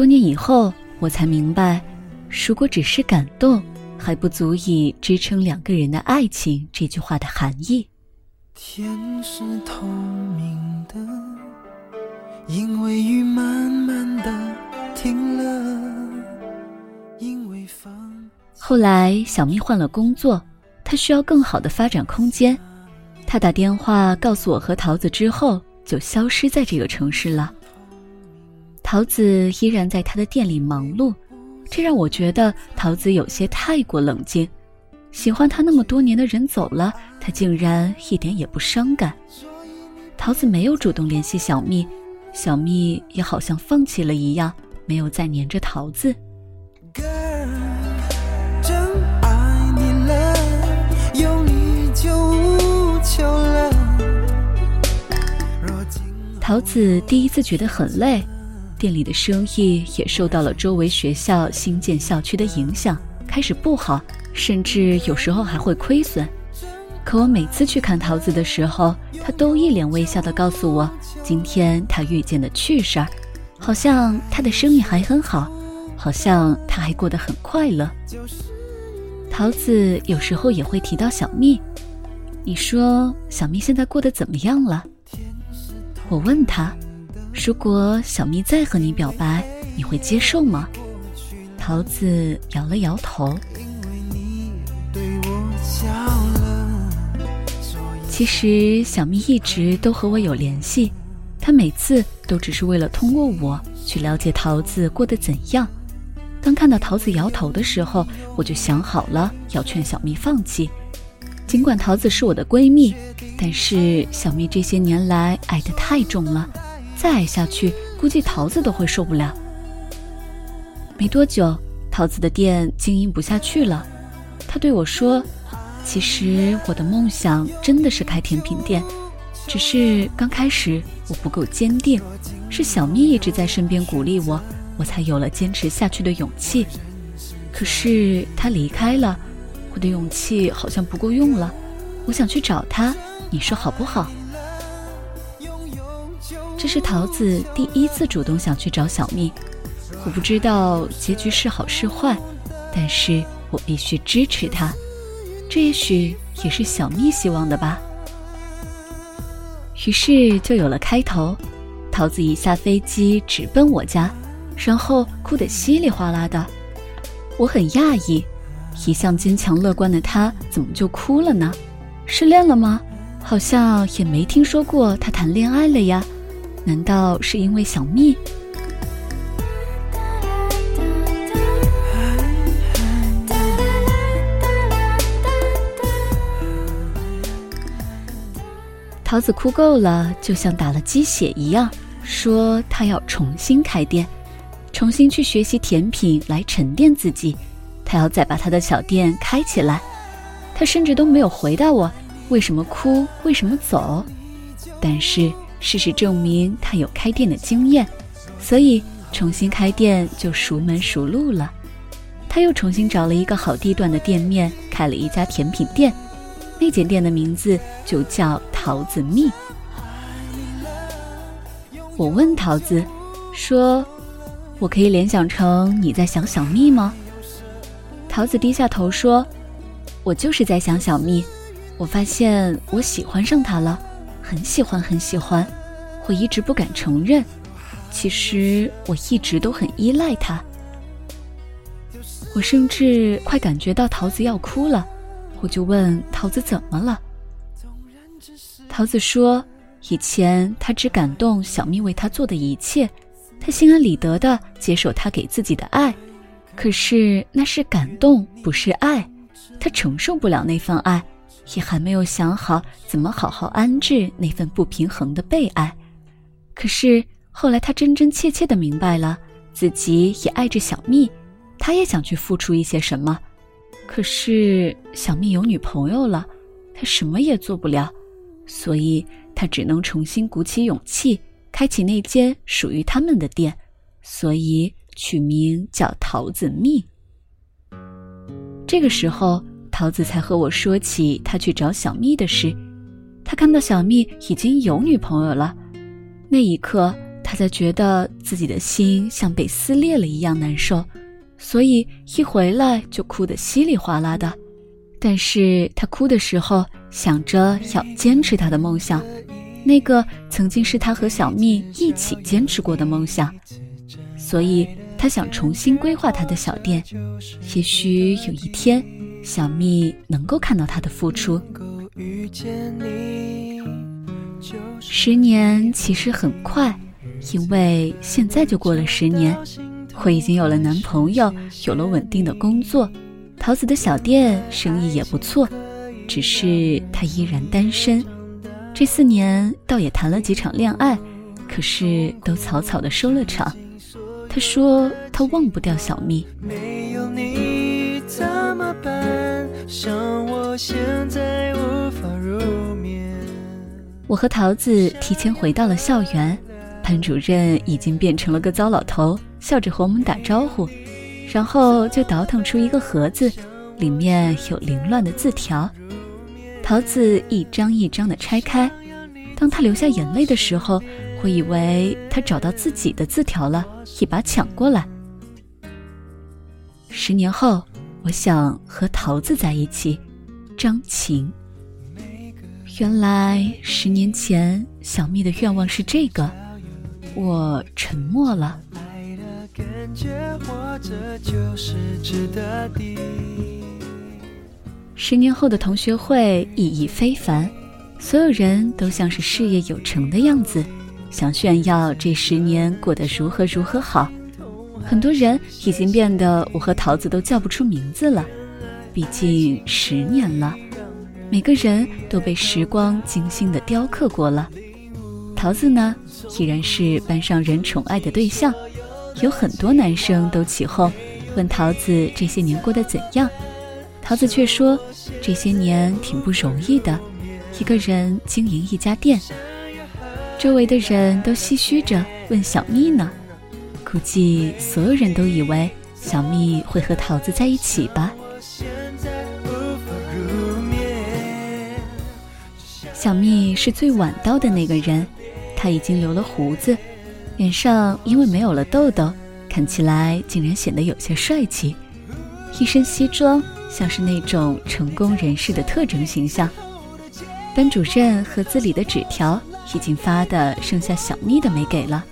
多年以后，我才明白，如果只是感动，还不足以支撑两个人的爱情。这句话的含义。天是透明的，因为雨慢慢的停了，因为风。后来，小蜜换了工作，她需要更好的发展空间。她打电话告诉我和桃子之后，就消失在这个城市了。桃子依然在他的店里忙碌，这让我觉得桃子有些太过冷静。喜欢他那么多年的人走了，他竟然一点也不伤感。桃子没有主动联系小蜜，小蜜也好像放弃了一样，没有再黏着桃子。桃子第一次觉得很累，店里的生意也受到了周围学校新建校区的影响，开始不好。甚至有时候还会亏损，可我每次去看桃子的时候，他都一脸微笑地告诉我，今天他遇见的趣事儿，好像他的生意还很好，好像他还过得很快乐。桃子有时候也会提到小蜜，你说小蜜现在过得怎么样了？我问他，如果小蜜再和你表白，你会接受吗？桃子摇了摇头。其实小蜜一直都和我有联系，她每次都只是为了通过我去了解桃子过得怎样。当看到桃子摇头的时候，我就想好了要劝小蜜放弃。尽管桃子是我的闺蜜，但是小蜜这些年来爱得太重了，再爱下去，估计桃子都会受不了。没多久，桃子的店经营不下去了，她对我说。其实我的梦想真的是开甜品店，只是刚开始我不够坚定，是小蜜一直在身边鼓励我，我才有了坚持下去的勇气。可是他离开了，我的勇气好像不够用了。我想去找他，你说好不好？这是桃子第一次主动想去找小蜜，我不知道结局是好是坏，但是我必须支持他。这也许也是小蜜希望的吧。于是就有了开头，桃子一下飞机直奔我家，然后哭得稀里哗啦的。我很讶异，一向坚强乐观的她怎么就哭了呢？失恋了吗？好像也没听说过她谈恋爱了呀。难道是因为小蜜？桃子哭够了，就像打了鸡血一样，说她要重新开店，重新去学习甜品来沉淀自己。她要再把她的小店开起来。她甚至都没有回答我为什么哭，为什么走。但是事实证明，他有开店的经验，所以重新开店就熟门熟路了。他又重新找了一个好地段的店面，开了一家甜品店。那间店的名字就叫桃子蜜。我问桃子，说：“我可以联想成你在想小蜜吗？”桃子低下头说：“我就是在想小蜜。我发现我喜欢上他了，很喜欢，很喜欢。我一直不敢承认，其实我一直都很依赖他。我甚至快感觉到桃子要哭了。”我就问桃子怎么了？桃子说：“以前他只感动小蜜为他做的一切，他心安理得的接受他给自己的爱。可是那是感动，不是爱，他承受不了那份爱，也还没有想好怎么好好安置那份不平衡的被爱。可是后来他真真切切的明白了，自己也爱着小蜜，他也想去付出一些什么。”可是小蜜有女朋友了，他什么也做不了，所以他只能重新鼓起勇气，开启那间属于他们的店，所以取名叫桃子蜜。这个时候，桃子才和我说起他去找小蜜的事。他看到小蜜已经有女朋友了，那一刻，他才觉得自己的心像被撕裂了一样难受，所以一回来就哭得稀里哗啦的。但是他哭的时候想着要坚持他的梦想，那个曾经是他和小蜜一起坚持过的梦想，所以他想重新规划他的小店。也许有一天，小蜜能够看到他的付出。十年其实很快，因为现在就过了十年，我已经有了男朋友，有了稳定的工作，桃子的小店生意也不错，只是他依然单身。这四年倒也谈了几场恋爱，可是都草草的收了场。他说他忘不掉小蜜。没有你么办？像我现在无法入眠。我和桃子提前回到了校园，班主任已经变成了个糟老头，笑着和我们打招呼，然后就倒腾出一个盒子，里面有凌乱的字条。桃子一张一张的拆开，当他流下眼泪的时候，我以为他找到自己的字条了，一把抢过来。十年后，我想和桃子在一起，张晴。原来十年前小蜜的愿望是这个，我沉默了。十年后的同学会意义非凡，所有人都像是事业有成的样子，想炫耀这十年过得如何如何好。很多人已经变得我和桃子都叫不出名字了，毕竟十年了。每个人都被时光精心的雕刻过了，桃子呢，依然是班上人宠爱的对象，有很多男生都起哄，问桃子这些年过得怎样，桃子却说这些年挺不容易的，一个人经营一家店。周围的人都唏嘘着问小蜜呢，估计所有人都以为小蜜会和桃子在一起吧。小蜜是最晚到的那个人，他已经留了胡子，脸上因为没有了痘痘，看起来竟然显得有些帅气。一身西装，像是那种成功人士的特征形象。班主任盒子里的纸条已经发的剩下小蜜的没给了。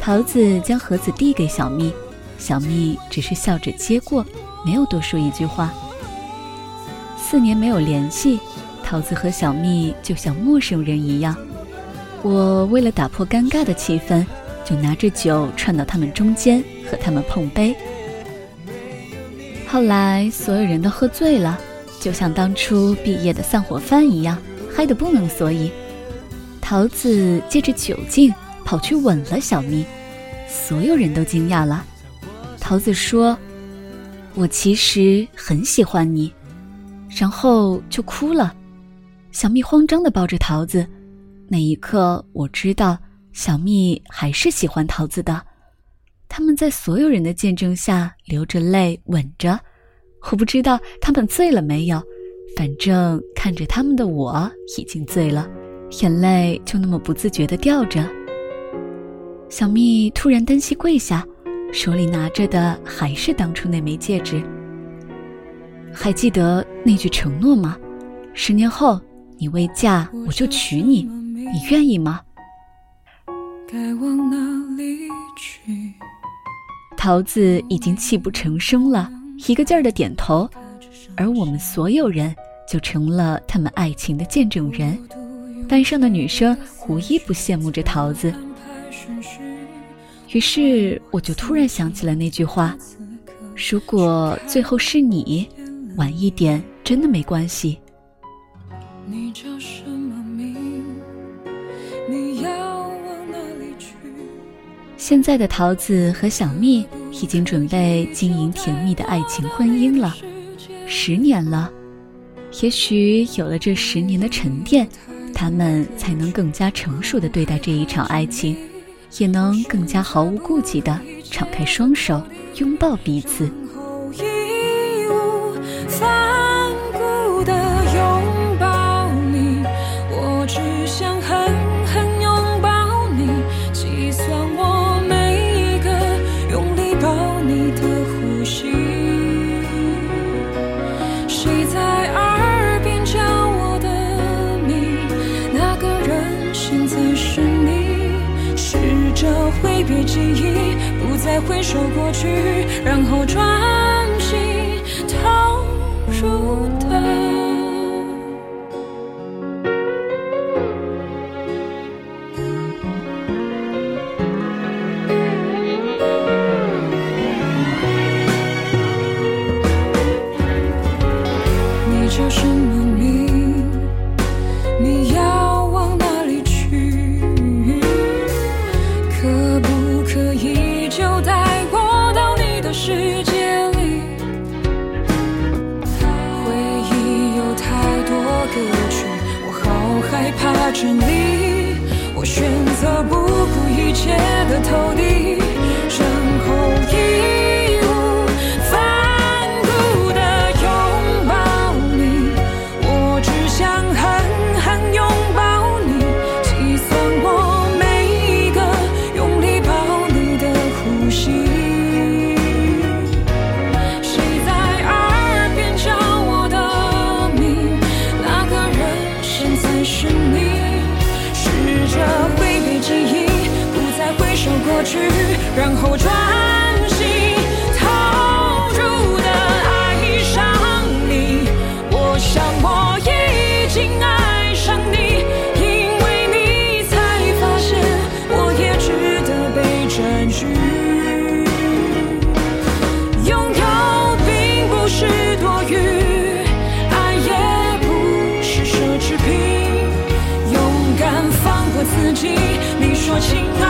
桃子将盒子递给小蜜，小蜜只是笑着接过，没有多说一句话。四年没有联系。桃子和小蜜就像陌生人一样，我为了打破尴尬的气氛，就拿着酒串到他们中间和他们碰杯。后来所有人都喝醉了，就像当初毕业的散伙饭一样，嗨得不能所以。桃子借着酒劲跑去吻了小蜜，所有人都惊讶了。桃子说：“我其实很喜欢你。”然后就哭了。小蜜慌张的抱着桃子，那一刻我知道小蜜还是喜欢桃子的。他们在所有人的见证下流着泪吻着，我不知道他们醉了没有，反正看着他们的我已经醉了，眼泪就那么不自觉的掉着。小蜜突然单膝跪下，手里拿着的还是当初那枚戒指。还记得那句承诺吗？十年后。你未嫁，我就娶你，你愿意吗？该往哪里去桃子已经泣不成声了，一个劲儿的点头，而我们所有人就成了他们爱情的见证人。班上的女生无一不羡慕着桃子。于是我就突然想起了那句话：如果最后是你，晚一点真的没关系。你叫什么名？你要往哪里去？现在的桃子和小蜜已经准备经营甜蜜的爱情婚姻了，十年了。也许有了这十年的沉淀，他们才能更加成熟的对待这一场爱情，也能更加毫无顾忌的敞开双手拥抱彼此。别记忆，不再回首过去，然后专心投入的。着你。我选择不顾一切的投递，然后一去，然后专心投入的爱上你。我想我已经爱上你，因为你才发现我也值得被占据。拥有并不是多余，爱也不是奢侈品。勇敢放过自己，你说亲爱